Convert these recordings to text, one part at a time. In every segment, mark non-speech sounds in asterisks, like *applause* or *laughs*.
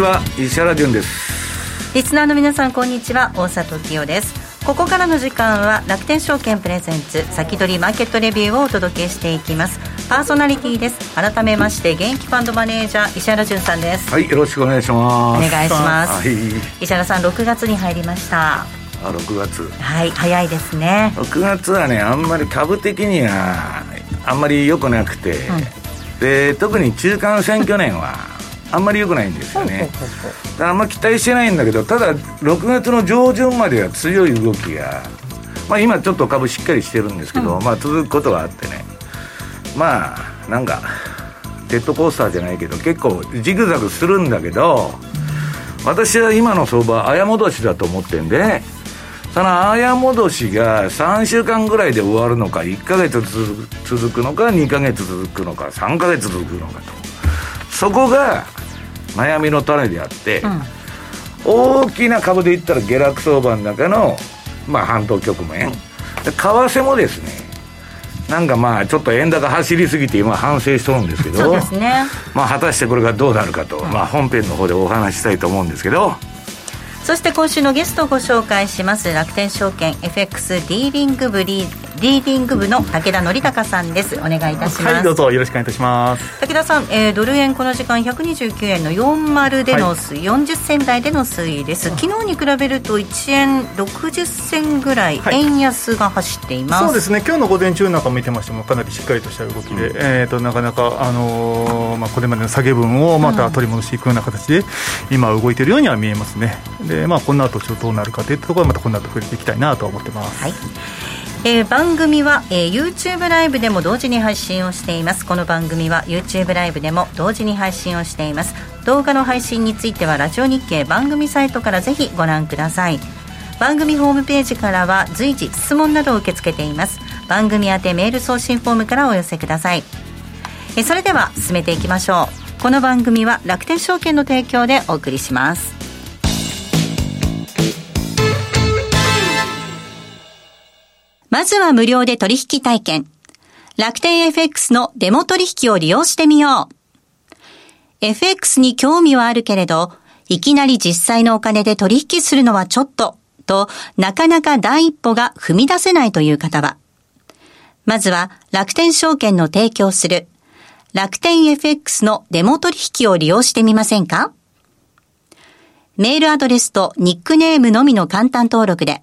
ちは石原潤です。リスナーの皆さんこんにちは。大里清です。ここからの時間は楽天証券プレゼンツ先取りマーケットレビューをお届けしていきます。パーソナリティです。改めまして現役ファンドマネージャー石原潤さんです。はいよろしくお願いします。お願いします、はい、石原さん6月に入りました。あ6月。はい早いですね。6月はねあんまり株的にはあんまり良くなくて、うん、で特に中間選挙年はあんまり良くないんですよね。あんま期待してないんだけどただ6月の上旬までは強い動きが、まあ、今ちょっと株しっかりしてるんですけど、うん、まあ続くことがあってね。まあなんかジェットコースターじゃないけど結構ジグザグするんだけど私は今の相場綾戻しだと思ってんでその綾戻しが3週間ぐらいで終わるのか1か月続くのか2か月続くのか3か月続くのかと。そこが悩みの種であって、うん、大きな株で言ったら下落相場の中の、まあ、半島局面。為替もですねなんかまあちょっと円高走りすぎて今反省しとるんですけどそうですね。まあ果たしてこれがどうなるかと、うん、まあ本編の方でお話ししたいと思うんですけど。そして今週のゲストをご紹介します楽天証券 FX ディーリング部リーリーディング部の武田則孝さんです。お願いいたします。はいどうぞよろしくお願いいたします。武田さん、えー、ドル円この時間129円の40での推移、はい、40銭台での推移です。昨日に比べると1円60銭ぐらい円安が走っています、はい、そうですね。今日の午前中なんか見てましてもかなりしっかりとした動きで、うん、えーと、なかなか、あのー、まあ、これまでの下げ分をまた取り戻していくような形で、今動いているようには見えますね。で、まあ、この後ちょっとどうなるかといったところはまたこの後触れていきたいなと思ってます、はいえー、番組は、えー、YouTube ライブでも同時に配信をしています。この番組は YouTube ライブでも同時に配信をしています。動画の配信についてはラジオ日経番組サイトからぜひご覧ください。番組ホームページからは随時質問などを受け付けています。番組宛てメール送信フォームからお寄せください。えそれでは進めていきましょう。この番組は楽天証券の提供でお送りします。まずは無料で取引体験。楽天 FX のデモ取引を利用してみよう。FX に興味はあるけれど、いきなり実際のお金で取引するのはちょっと、と、なかなか第一歩が踏み出せないという方は、まずは楽天証券の提供する楽天 FX のデモ取引を利用してみませんか？メールアドレスとニックネームのみの簡単登録で、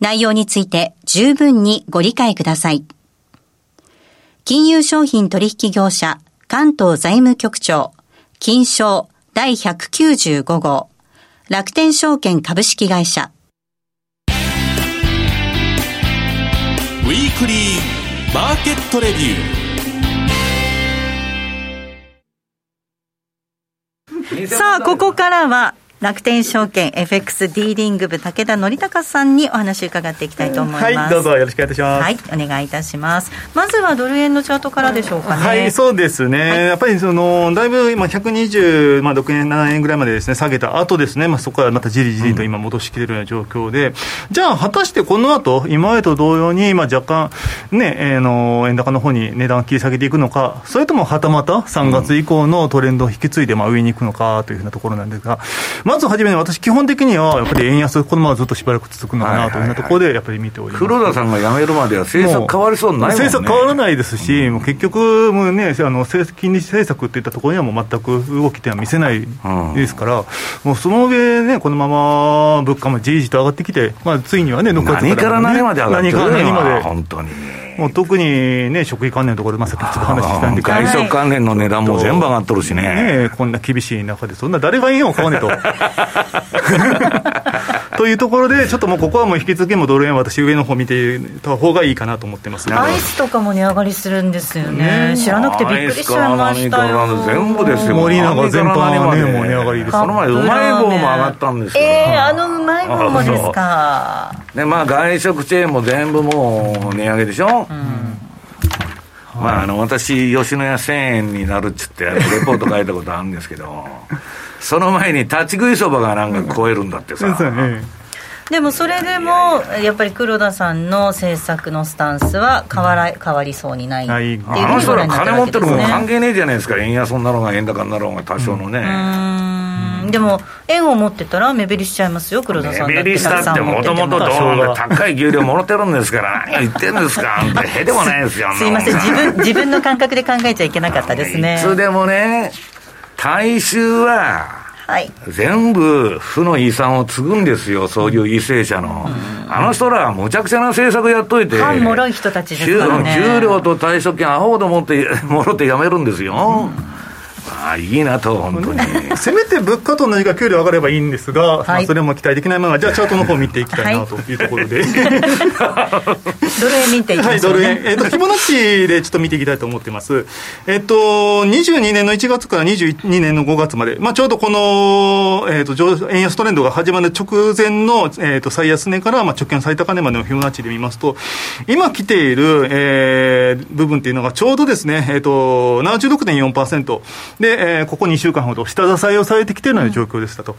内容について十分にご理解ください。金融商品取引業者関東財務局長金賞第195号楽天証券株式会社ウィークリーマーケットレビューさあ、ここからは楽天証券 FX ディーリング部武田則孝さんにお話伺っていきたいと思います。はい、どうぞよろしくお願いいたします。はい、お願いいたします。まずはドル円のチャートからでしょうかね。はい、そうですね。はい、やっぱりそのだいぶ今120まあ6円7円ぐらいまでですね下げた後ですね、まあそこからまたじりじりと今戻しきれるような状況で、うん、じゃあ果たしてこの後今までと同様にまあ若干ね、えー、の円高の方に値段切り下げていくのか、それともはたまた3月以降のトレンドを引き継いでまあ上に行くのかというふうなところなんですが、ままずはじめに私、基本的にはやっぱり円安、このままずっとしばらく続くのかなというところで、やっぱり見ております黒田さんが辞めるまでは政策変わりそうにないもんね。政策変わらないですし、もう結局、もうね、あの金利政策っていったところにはもう全く動きっては見せないですから、うん、もうその上ね、このまま物価もじりじりと上がってきて、まあ、ついにはね、6月から、ね、何から何まで上がってる何から何まで。本当に。もう特にね、食費関連のところで、まあ、さっきちょっと話したんで、外食関連の値段も全部上がっとるしね。ねこんな厳しい中で、そんな誰が円を買わねえと。*laughs* というところで、ちょっともうここはもう引き続きもドル円、私、上の方見てた方がいいかなと思ってます、ね、アイスとかも値上がりするんですよね、知らなくてびっくりしちゃいましたよ。全部ですよ、森永全般ね、もう値上がりです。その前、うまい棒も上がったんですよ。えー、あのうまい棒もですか？で、まあ、外食チェーンも全部もう値上げでしょ？うんまあ、あの私、吉野家1000円になるっつって、レポート書いたことあるんですけど、その前に立ち食いそばがなんか超えるんだってさ。でもそれでも、やっぱり黒田さんの政策のスタンスは変わら変わりそうにないっていうふうにあの人ら金持ってるもん関係ねえじゃないですか、円安になろうが円高になろうが、多少のね。うん。でも、円を持ってたら目減りしちゃいますよ、黒田さん目減りしたって、もともとどう高い給料もろてるんですから、何言ってんですか、へでもないですよ、すいません。自分、自分の感覚で考えちゃいけなかったですね。いつでもね、大衆は、はい、全部負の遺産を継ぐんですよ、そういう為政者の。うん、あの人らはむちゃくちゃな政策やっといて、反もろい人たちですからね。給料と退職金、アホほど持って、*laughs* もろってやめるんですよ。うんああ、いいなと、本当に。*laughs* せめて物価と同じか給料上がればいいんですが、はい、まあ、それも期待できないまま、じゃあ、チャートの方見ていきたいなというところで。ドル円見ていきます、ね、はい、ドル円。えっ、ー、と、フィボナッチでちょっと見ていきたいと思ってます。えっ、ー、と、22年の1月から22年の5月まで、まあ、ちょうどこの、えっ、ー、と、円安トレンドが始まる直前の、えっ、と、最安値から、まあ、直近最高値までのフィボナッチで見ますと、今来ている、えー、部分っていうのがちょうどですね、えっ、と、76.4%。で、えー、ここ2週間ほど下支えをされてきているような状況でしたと。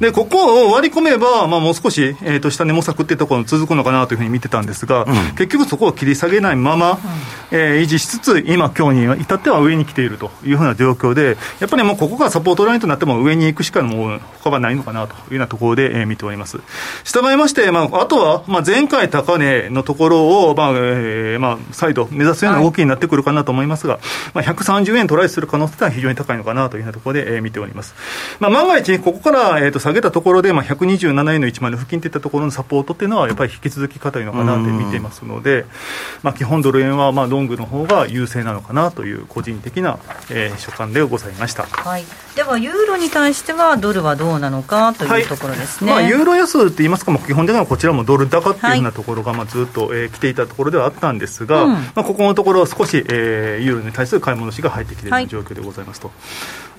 で、ここを割り込めば、まあ、もう少し、えーと、下値模索っていうところ続くのかなというふうに見てたんですが、うん、結局そこを切り下げないまま、うん、えー、維持しつつ、今、今日に至っては上に来ているというふうな状況で、やっぱりもうここがサポートラインとなっても上に行くしかもう他はないのかなというようなところで、えー、見ております。従いまして、まあ、あとは、まあ、前回高値のところを、まあえーまあ、再度目指すような動きになってくるかなと思いますが、はい、まあ、130円トライする可能性は非常に高いのかなというようなところで、えー、見ております。まあ、万が一、ここから、えー、と下げたところで、まあ、127円の1万円付近といったところのサポートっていうのは、やっぱり引き続き硬いのかなと見ていますので、まあ、基本ドル円は、まあ、ロングの方が優勢なのかなという、個人的な、えー、所感でございました。はい、では、ユーロに対しては、ドルはどうなのかというところですね。はい、まあ、ユーロ安って言いますか、まあ、基本的にはこちらもドル高っていうふうなところが、まあ、ずっと、えー、来ていたところではあったんですが、うん、まあ、ここのところ、少し、えー、ユーロに対する買い戻しが入ってきている状況でございますと。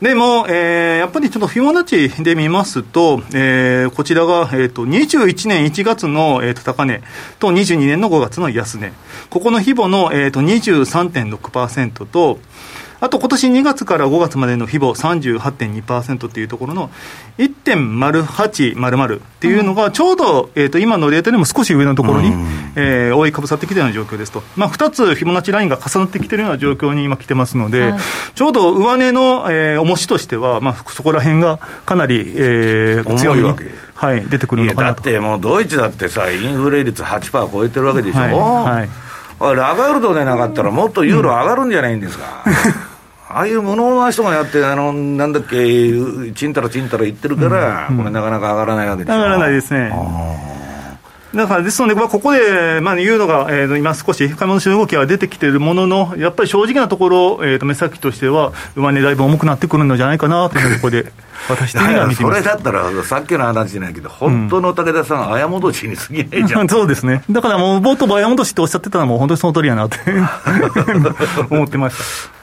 でも、えー、やっぱりちょっとフィボナッチで見ますと、えー、こちらが、えーと、21年1月の、えーと、高値と22年の5月の安値、ここの規模の、えーと、23.6%と、あと今年2月から5月までのフィボ38.2%っていうところの1.0800っていうのがちょうど、えー、と今のレートでも少し上のところに、えー、覆いかぶさってきているような状況ですと、まあ、2つフィボナッチラインが重なってきているような状況に今来てますので、はい、ちょうど上値の、えー、重しとしては、まあ、そこら辺がかなり、えー、強いわけ。はい、出てくるのかなだってもうドイツだってさ、インフレ率8%超えてるわけでしょ？はい、はい。ラガルドでなかったら、もっとユーロ上がるんじゃないんですか？*laughs* ああいう無能な人がやって、あのなんだっけ、ちんたらちんたら言ってるから、うんうん、これ、なかなか上がらないわけです上がらないですね。だからですので、まあ、ここで、まあ、言うのが、えー、今少し買い戻しの動きが出てきているものの、やっぱり正直なところ、えー、と目先としては、上値だいぶ重くなってくるのじゃないかなというところで。*laughs* 私的には見てそれだったら、さっきの話じゃないけど、本当の武田さん、あや戻しに過ぎないじゃん。そうですね。だからもう、冒頭、あや戻しっておっしゃってたのは、もう本当にその通りやなって *laughs* 思ってました。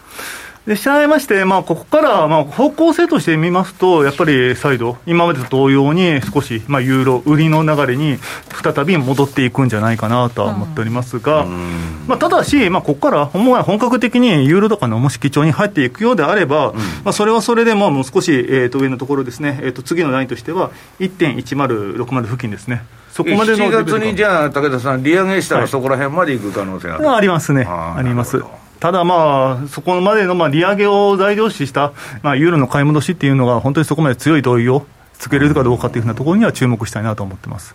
で、従いまして、まあ、ここから、まあ、方向性として見ますと、やっぱり再度、今までと同様に少し、まあ、ユーロ、売りの流れに再び戻っていくんじゃないかなとは思っておりますが、うん、まあ、ただし、まあ、ここから本格的にユーロとかのもし基調に入っていくようであれば、うん、まあ、それはそれでももう少し、えー、と上のところですね、えー、と次のラインとしては、1.1060付近ですね。そこまでの7月にじゃあ、武田さん、利上げしたらそこら辺までいく可能性ある、はい、ありますね、あります。ただまあ、そこまでのまあ利上げを材料視した、まあ、ユーロの買い戻しっていうのが、本当にそこまで強い同意をつけれるかどうかというふうなところには注目したいなと思ってます。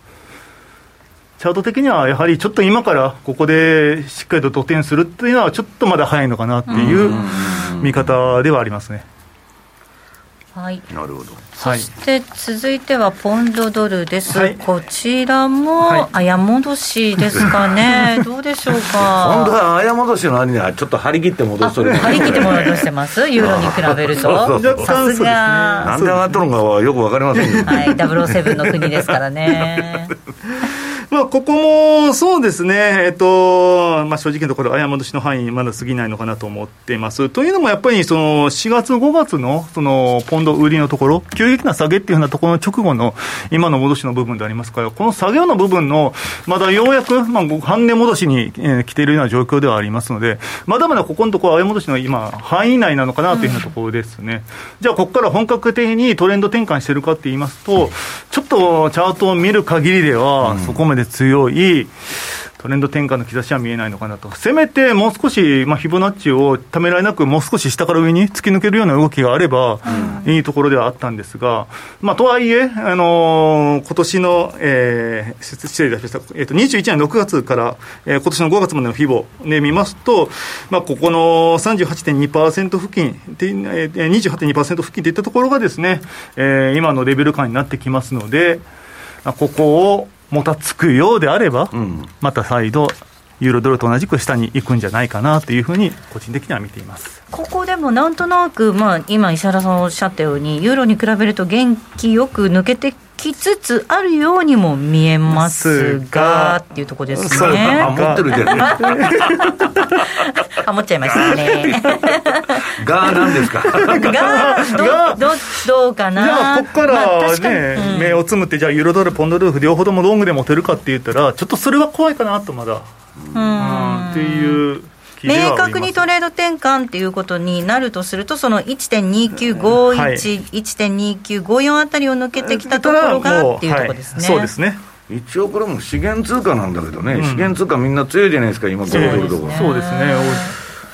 チャート的にはやはりちょっと今からここでしっかりと土点するっていうのは、ちょっとまだ早いのかなっていう見方ではありますね。はい、なるほど。そして続いてはポンドドルです、はい。こちらもはい。あや戻しですかね、*laughs* どうでしょう本当か。は綾戻しの割にはちょっと張り切って戻あしとる張り切って戻してます、ユーロに比べるそうそうと、そうさすなが、んで上がっとるのかはよくわかりませんけど。はい、*laughs* 007の国ですからね。まあ、ここもそうですね、えっとまあ、正直なところ、誤戻しの範囲にまだ過ぎないのかなと思っています。というのも、やっぱりその4月、5月のそのポンド売りのところ、急激な下げっていうようなところの直後の今の戻しの部分でありますから、この下げの部分の、まだようやく、まあ、半値戻しに、えー来ているような状況ではありますので、まだまだここのところ、誤戻しの今、範囲内なのかなというふうなところですね。じゃあ、ここから本格的にトレンド転換してるかって言いますと、ちょっとチャートを見る限りでは、そこまで強い、トレンド転換の兆しは見えないのかなと、せめてもう少し、まあ、フィボナッチをためらいなく、もう少し下から上に突き抜けるような動きがあれば、いいところではあったんですが、まあ、とはいえ、あのー今年の、えー失失礼いたしました、えー、と21年6月から、えー今年の5月までのフィボで見ますと、まあ、ここの38.2%付近で、えー、28.2%付近といったところがですね、えー今のレベル感になってきますので、まあここをもたつくようであれば、ん。また再度、ユーロドルと同じく下に行くんじゃないかなというふうに、個人的には見ています。ここでもなんとなく、まあ、今、石原さんおっしゃったように、ユーロに比べると元気よく抜けてきつつあるようにも見えますが、っていうところですそうあね。持ってるじゃないあ、持っちゃいましたね。がなんですか？*laughs* が、ど、ど、どうかじゃな。あ、ここからまあ確かにね、うん目をつむって、じゃあ、ユーロドル、ポンドルーフ、両方ともロングで持てるかって言ったら、ちょっとそれは怖いかなと、まだ。うん。っていう明確にトレード転換っていうことになるとすると、その1.2951、はい。1.2954あたりを抜けてきたところがっていうところですね。はい。そうですね。一応これも資源通貨なんだけどね、資源通貨みんな強いじゃないですか今ゴールドとかそうですね。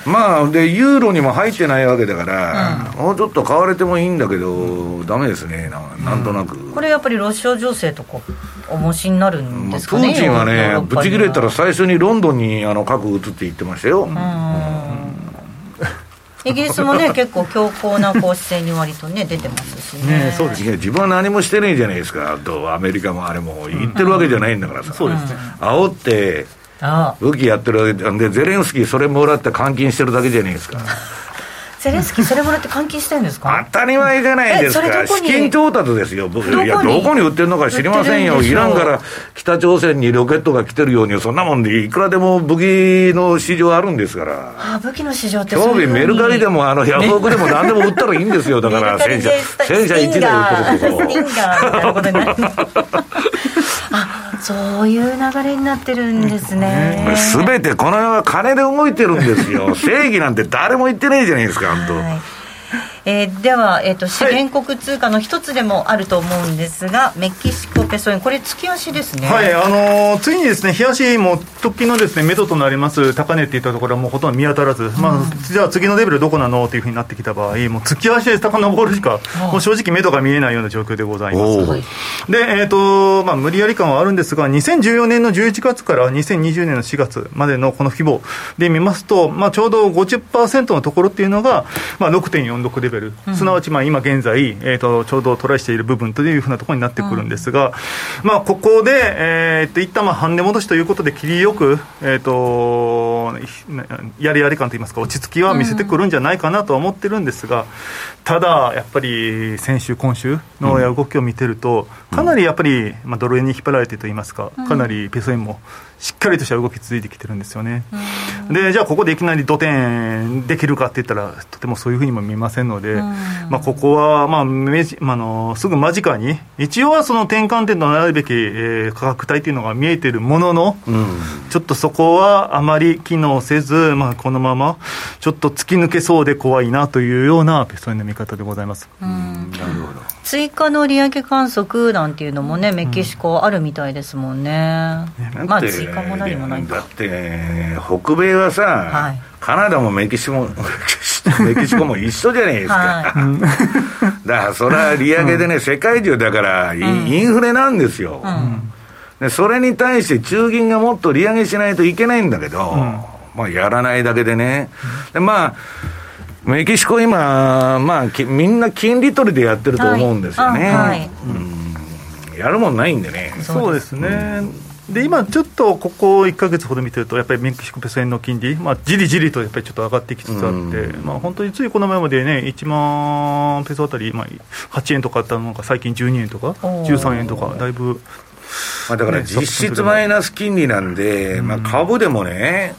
まあでユーロにも入ってないわけだから、もうちょっと買われてもいいんだけど、ダメですね。ななんとなく、これやっぱりロシア情勢とこう重しになるんまあですかね、プーチンはねぶち切れたら最初にロンドンにあの核撃つって言ってましたよ、イギリスもね、*laughs* 結構強硬なこう姿勢に割とね、出てますしね。ねそうです。いや自分は何もしてねえじゃないですか。とアメリカもあれも言ってるわけじゃないんだからさ、そうですね。煽って武器やってるわけでゼレンスキーそれもらって監禁してるだけじゃないですか。*laughs* ゼレンスキー、それもらって換金してるんですか？当たり前じゃないですか。資金調達ですよ。僕どこに？いやどこに売ってるのか知りませんよ。イランから北朝鮮にロケットが来てるようにそんなもんでいくらでも武器の市場あるんですから。ああ武器の市場って興味メルカリでももあのヤフオクでも何でも売ったらいいんですよ。だから戦車戦車1台売ってるとこスそういう流れになってるんですね。*laughs* すべてこの世は金で動いてるんですよ。*laughs* 正義なんて誰も言ってないじゃないですか本当、はいえーでは、えー、と資源国通貨の一つでもあると思うんですが、メキシコペソ円これ月足ですね。はい、あのーついにですね、冷やしも直近のですね、目処となります高値っていったところはもうほとんど見当たらず、まあ、じゃあ次のレベルどこなのというふうになってきた場合、もう月足で遡るしか、もう正直目処が見えないような状況でございます。で、えっ、と、まあ、無理やり感はあるんですが、2014年の11月から2020年の4月までのこの規模で見ますと、まあ、ちょうど50%のところっていうのが、まあ、6.46レベル、すなわち、まあ、今現在、えっ、と、ちょうどトライしている部分というふうなところになってくるんですが、まあ、ここで、えっ、と、一旦まあ、半値戻しということで、切りよく、えっ、と、やりやり感といいますか、落ち着きは見せてくるんじゃないかなとは思ってるんですが、ただ、やっぱり先週、今週の動きを見てると、かなりやっぱり、まあ、ドル円に引っ張られてといいますか、かなりペソ円もしっかりとした動き続いてきてるんですよね。で、じゃあ、ここでいきなり土点できるかって言ったら、とてもそういうふうにも見えませんので、まあ、ここは、まあめじまあ、あのすぐ間近に、一応はその転換点となるべき、えー価格帯というのが見えているものの、うん。ちょっとそこはあまり機能せず、まあ、このままちょっと突き抜けそうで怖いなというようなペソ円の見方でございます。なるほど追加の利上げ観測なんていうのもね、メキシコあるみたいですもんね。まあ、だって追加も何もないかだっ。て北米はさ、はいカナダもメキシコも *laughs* メキシコも一緒じゃないですか。は *laughs* だからそれは利上げでね、世界中だからイインフレなんですよ。でそれに対して中銀がもっと利上げしないといけないんだけど、まあやらないだけでね。でまあメキシコ今、まあ、きみんな金利取りでやってると思うんですよね。はい。やるもんないんでね。そうですね。で今、ちょっとここ1か月ほど見てると、やっぱりメキシコペソ円の金利、まあ、じりじりとやっぱりちょっと上がってきつつあって、うん。まあ、本当についこの前までね、1万ペソあたり、まあ、8円とかあったのが、最近12円とか、おー。13円とか、だいぶ、まあ、だからね実質マイナス金利なんで、まあ、株でもね、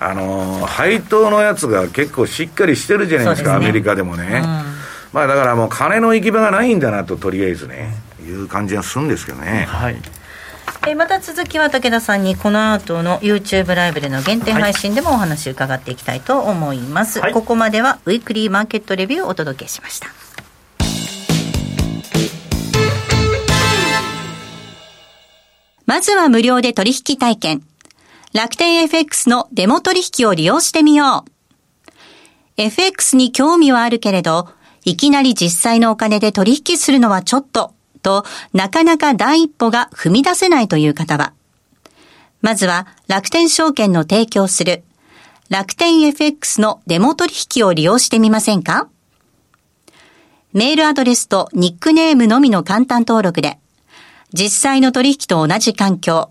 あのー配当のやつが結構しっかりしてるじゃないですか、すね。アメリカでもね。うん。まあだからもう金の行き場がないんだなと、とりあえずね、いう感じがするんですけどね。はい、えーまた続きは武田さんにこの後の YouTube ライブでの限定配信でもお話伺っていきたいと思います、はい。ここまではウィークリーマーケットレビューをお届けしました。まずは無料で取引体験楽天 FX のデモ取引を利用してみよう。FX に興味はあるけれど、いきなり実際のお金で取引するのはちょっと、と、なかなか第一歩が踏み出せないという方は、まずは楽天証券の提供する楽天 FX のデモ取引を利用してみませんか？メールアドレスとニックネームのみの簡単登録で、実際の取引と同じ環境、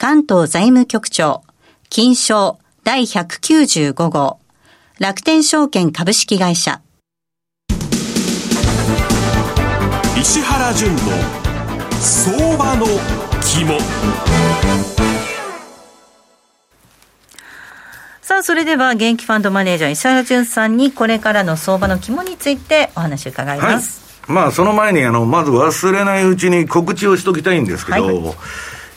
関東財務局長金賞第195号楽天証券株式会社石原淳の相場の肝さあ、それでは、現役ファンドマネージャー、石原淳さんに、これからの相場の肝についてお話を伺いはいます。。まあ、その前に、あの、まず忘れないうちに告知をしときたいんですけど、はい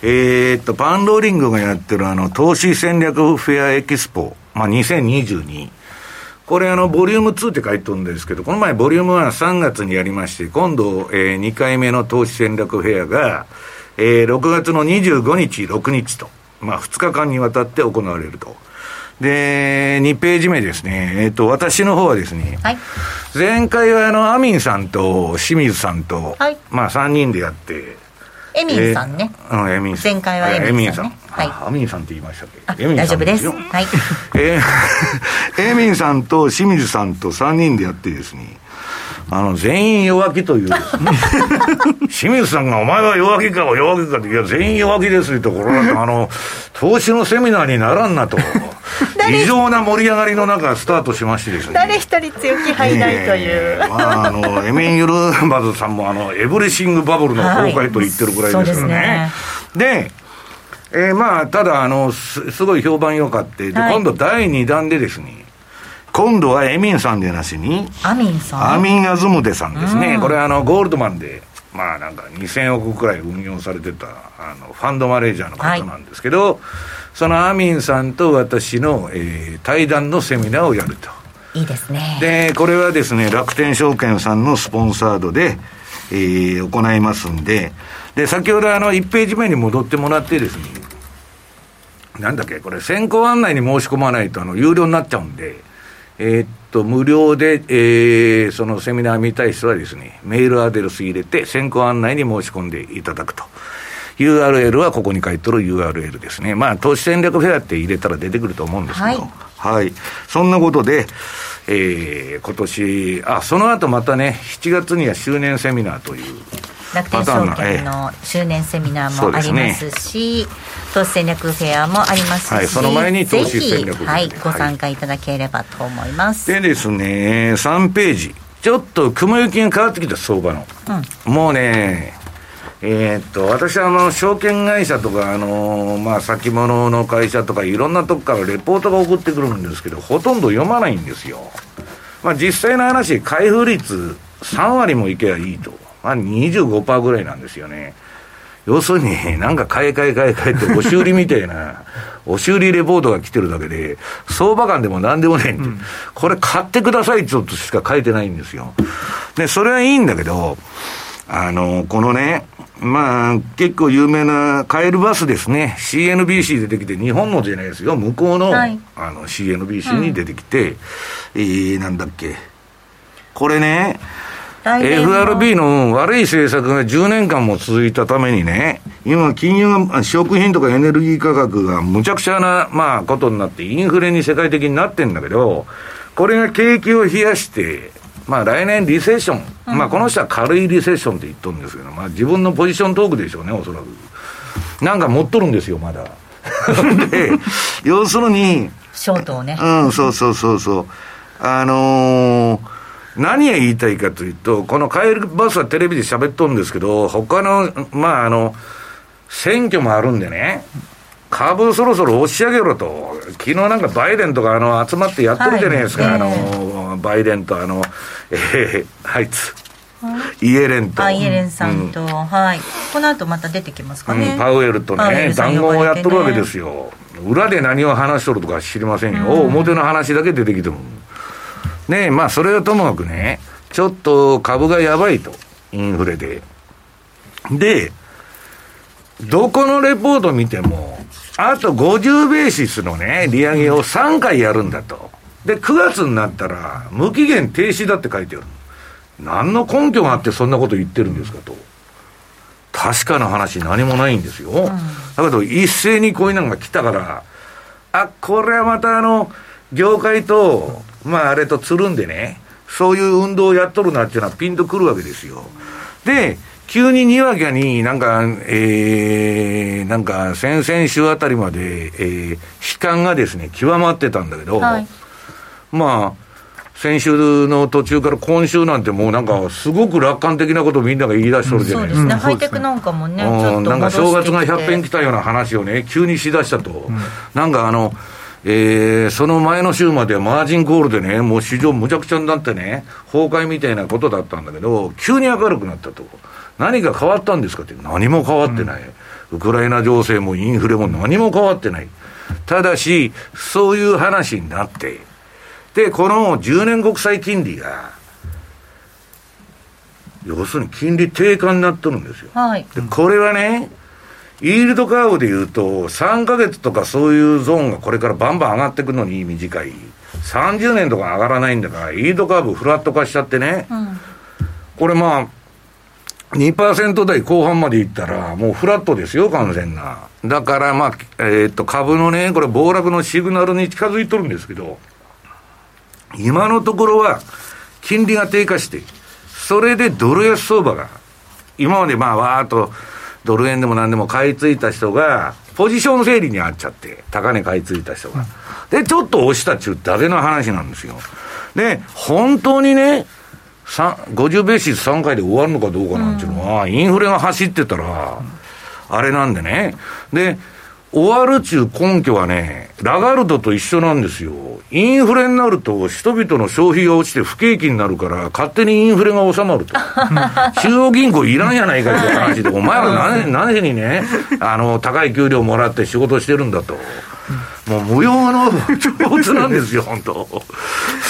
えーっと、パンローリングがやってるあの、投資戦略フェアエキスポ、まあ、2022。これあの、ボリューム2って書いてるんですけど、この前ボリューム1 3月にやりまして、今度、えー、2回目の投資戦略フェアが、えー、6月の25日、6日と、まあ、2日間にわたって行われると。で、2ページ目ですね。えーっと、私の方はですね、はい。前回はあの、アミンさんと清水さんと、はいまあ3人でやって、エミンさんね。えーうん、エミンさん。前回はエミンさんねはいあアミンさんって言いましたっけ？あエミンさん大丈夫です。よはい。えー *laughs* エミンさんと清水さんと3人でやってですね、あの、全員弱気というですね、*laughs* 清水さんが、お前は弱気か、弱気かって、いや、全員弱気ですと、これなんかあの、投資のセミナーにならんなと、異常な盛り上がりの中、スタートしましてですね。誰一人強気入らないという。ええまあ、あの、エメン・ユルバズさんも、あの、エブリシングバブルの崩壊と言ってるぐらいですからね。でえーまあ、ただ、あの、す、すごい評判良かって、で、はい今度第2弾でですね、今度はエミンさんでなしに、アミンさん？アミン・アズムデさんですね。うんこれあの、ゴールドマンで、まあなんか2000億くらい運用されてた、あの、ファンドマネージャーの方なんですけど、そのアミンさんと私の、えー対談のセミナーをやると。いいですね。で、これはですね、楽天証券さんのスポンサードで、えー行いますんで、で、先ほどあの、1ページ目に戻ってもらってですね、なんだっけ、これ先行案内に申し込まないと、あの、有料になっちゃうんで、えーっと、無料で、えーそのセミナー見たい人はですね、メールアドレス入れて、先行案内に申し込んでいただくと。URL はここに書いてる URL ですね。まあ、投資戦略フェアって入れたら出てくると思うんですけど、はいはい。そんなことで、ええー、今年、あ、その後またね、7月には周年セミナーという。楽天証券の周年セミナーもありますし、投資戦略フェアもありますし、はい、その前に投資戦略はい、ご参加いただければと思います。でですね、3ページ。ちょっと雲行きが変わってきた相場の、うん、もうねえー、っと私はあの証券会社とかあのまあ先物の会社とかいろんなとこからレポートが送ってくるんですけどほとんど読まないんですよ。まあ実際の話開封率3割もいけばいいとまあ25%ぐらいなんですよね要するに、なんか買い替え買い替えって、押し売りみたいな、*laughs* 押し売りレポートが来てるだけで、相場感でもなんでもないんで、うん、これ買ってくださいちょっとしか書いてないんですよ。で、それはいいんだけど、あの、このね、まあ、結構有名なカエルバスですね。CNBC 出てきて、日本のじゃないですよ。向こうの、はい、あの、CNBC に出てきて、うん、えー、なんだっけ。これね、FRB の悪い政策が10年間も続いたためにね、今、金融が、食品とかエネルギー価格がむちゃくちゃな、まあ、ことになって、インフレに世界的になってんだけど、これが景気を冷やして、まあ来年リセッション、うん、まあこの人は軽いリセッションって言っとるんですけど、まあ自分のポジショントークでしょうね、おそらく。なんか持っとるんですよ、まだ。*laughs* で、要するに、ショートをね。うん、そうそうそうそう。あのー何が言いたいかというと、このカエルバスはテレビで喋っとるんですけど、他の、まあ、あの、選挙もあるんでね、株そろそろ押し上げろと、昨日なんかバイデンとかあの集まってやってるじゃないですか、はい、あの、バイデンとあの、えー、あいつ。イエレンと。イエレンさんと、うん、はい。この後また出てきますかね。うん、パウエルとね、談合をやっとるわけですよ。裏で何を話しとるとか知りませんよ。うん、表の話だけ出てきても。ねまあ、それはともかくね、ちょっと株がやばいと、インフレで。で、どこのレポート見ても、あと50ベーシスのね、利上げを3回やるんだと。で、9月になったら、無期限停止だって書いてある。何の根拠があってそんなこと言ってるんですかと。確かな話何もないんですよ。うん、だけど、一斉にこういうのが来たから、あ、これはまたあの、業界と、まああれとつるんでね、そういう運動をやっとるなっていうのはピンとくるわけですよ。で、急ににわかになんか、えー、なんか先々週あたりまで、えー、悲観がですね、極まってたんだけど、はい、まあ、先週の途中から今週なんてもうなんかすごく楽観的なことをみんなが言い出しとるじゃないですか。そうですね。ハイテクなんかもね、うん、なんか正月が100遍来たような話をね、急にしだしたと。うん、なんかあの、えー、その前の週まではマージンコールでね、もう市場むちゃくちゃになってね、崩壊みたいなことだったんだけど、急に明るくなったと。何が変わったんですかって、何も変わってない。うん、ウクライナ情勢もインフレも何も変わってない。ただし、そういう話になって、で、この10年国債金利が、要するに金利低下になっとるんですよ。はい、でこれはね、イールドカーブでいうと、3か月とかそういうゾーンがこれからバンバン上がってくるのに短い。30年とか上がらないんだから、イールドカーブフラット化しちゃってね。うん、これまあ、2%台後半までいったら、もうフラットですよ、完全な。だからまあ、えー、っと、株のね、これ暴落のシグナルに近づいとるんですけど、今のところは、金利が低下して、それでドル安相場が、今までまあ、わーっと、ドル円でも何でも買い付いた人が、ポジション整理にあっちゃって、高値買い付いた人が。で、ちょっと押したっちゅうだけの話なんですよ。で、本当にね、50ベーシス3回で終わるのかどうかなんていうのは、インフレが走ってたら、あれなんでね。で、終わるっちゅう根拠はね、ラガルドと一緒なんですよ。インフレになると人々の消費が落ちて不景気になるから、勝手にインフレが収まると。*laughs* 中央銀行いらんやないかって話で、お前ら何、*laughs* 何にね、あの、高い給料もらって仕事してるんだと。もう無用の *laughs* 上手なんですよ、本当。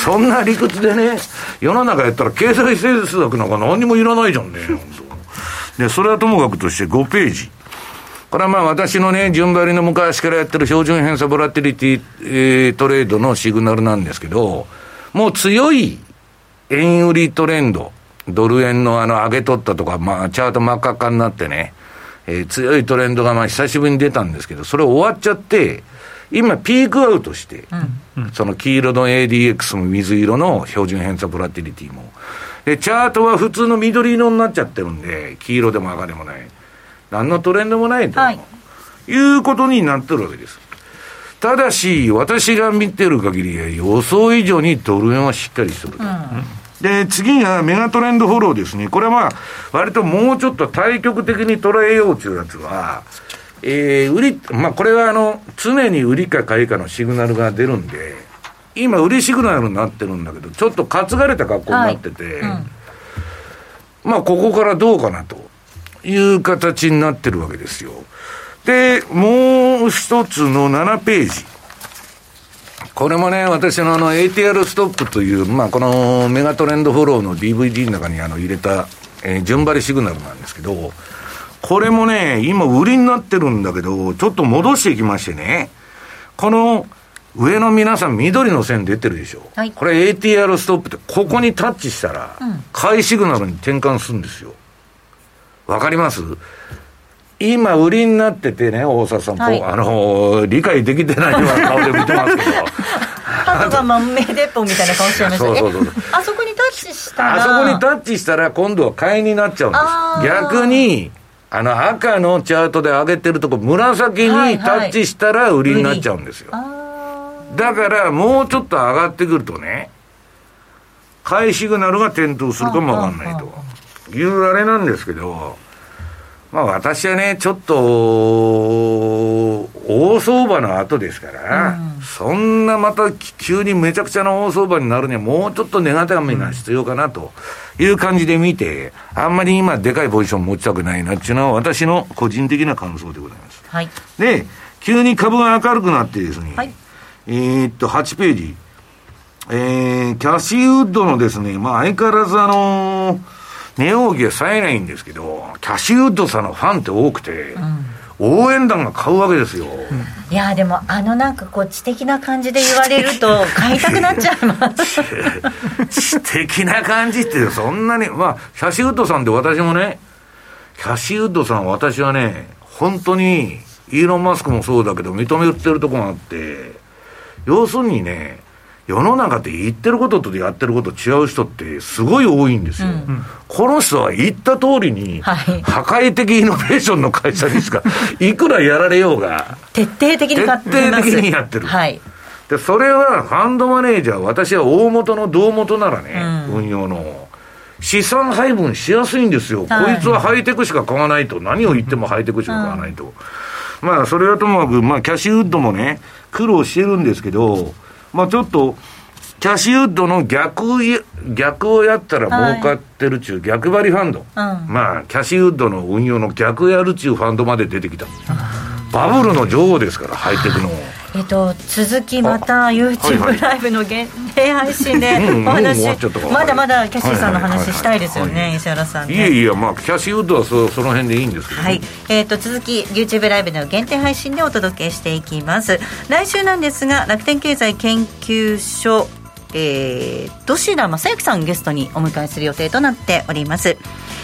そんな理屈でね、世の中やったら経済政策なんか何にもいらないじゃんね、本当。で、それはともかくとして5ページ。これはまあ私のね、順張りの昔からやってる標準偏差ボラティリティ、えー、トレードのシグナルなんですけど、もう強い円売りトレンド、ドル円のあの上げ取ったとか、まあチャート真っ赤っかになってね、えー、強いトレンドがまあ久しぶりに出たんですけど、それ終わっちゃって、今、ピークアウトして、うん、その黄色の ADX も水色の標準偏差ボラティリティも。で、チャートは普通の緑色になっちゃってるんで、黄色でも赤でもない。何のトレンドもないと、はい、いうことになってるわけです。ただし、私が見てる限り、予想以上にドル円はしっかりすると。うんで、次がメガトレンドフォローですね。これはまあ、割ともうちょっと対極的に捉えようというやつは、えー、売り、まあこれはあの、常に売りか買いかのシグナルが出るんで、今売りシグナルになってるんだけど、ちょっと担がれた格好になってて、はいうん、まあここからどうかなという形になってるわけですよ。で、もう一つの7ページ。これもね、私のあの ATR ストップという、まあこのメガトレンドフォローの DVD の中にあの入れた、えー、順張りシグナルなんですけど、これもね、今売りになってるんだけど、ちょっと戻していきましてね、この上の皆さん緑の線出てるでしょ。はい、これ ATR ストップってここにタッチしたら、買いシグナルに転換するんですよ。わかります？今、売りになっててね、大沢さん、はい、あの理解できてないような顔で見てますけど。鳩が満面鉄砲みたいな顔してましたね。そうそうそうあそこにタッチしたら。あそこにタッチしたら、今度は買いになっちゃうんです。逆に、あの赤のチャートで上げてるとこ、紫にタッチしたら売りになっちゃうんですよ。はいはい、だから、もうちょっと上がってくるとね、買いシグナルが点灯するかもわかんないというあれなんですけど、まあ私はね、ちょっと、大相場の後ですから、うん、そんなまた急にめちゃくちゃな大相場になるには、もうちょっとネガティブが必要かなという感じで見て、あんまり今、でかいポジション持ちたくないなっていうのは、私の個人的な感想でございます。はい、で、急に株が明るくなってですね、はい、えー、っと、8ページ、えー、キャシーウッドのですね、まあ相変わらずあのー値動きが冴えないんですけど、キャシーウッドさんのファンって多くて、うん、応援団が買うわけですよ。いやでもあのなんかこう知的な感じで言われると *laughs* 買いたくなっちゃいます知的な感じってそんなにまあキャシーウッドさんって私もねキャシーウッドさん私はね本当にイーロン・マスクもそうだけど認めてるとこがあって要するにね世の中って言ってることとやってること違う人ってすごい多いんですよ。うん、この人は言った通りに、破壊的イノベーションの会社にしか、*laughs* いくらやられようが、徹底的に徹底的にやってる。はい。で、それはファンドマネージャー、私は大元の胴元ならね、うん、運用の。資産配分しやすいんですよ、はい、こいつはハイテクしか買わないと、何を言ってもハイテクしか買わないと、うん、まあそれはともかく、まあ、キャシーウッドもね、苦労してるんですけど、まあちょっと、キャシーウッドの逆、逆をやったら儲かってるっちゅう逆張りファンド、うん、まあ、キャシーウッドの運用の逆やるっちゅうファンドまで出てきた。バブルの女王ですから、ハイテクの。えっと、続きまた YouTube ライブの限定配信でお話、まだまだキャシーさんの話したいですよね、石原さん、ね、いえいえ、まあ、キャシーウッドはそその辺でいいんですけど、ね、はい。えーと、続き YouTube ライブの限定配信でお届けしていきます。来週なんですが楽天経済研究所えー、土田正幸さんゲストにお迎えする予定となっております。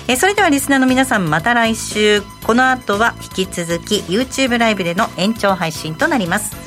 えー、それではリスナーの皆さんまた来週。この後は引き続き YouTube ライブでの延長配信となります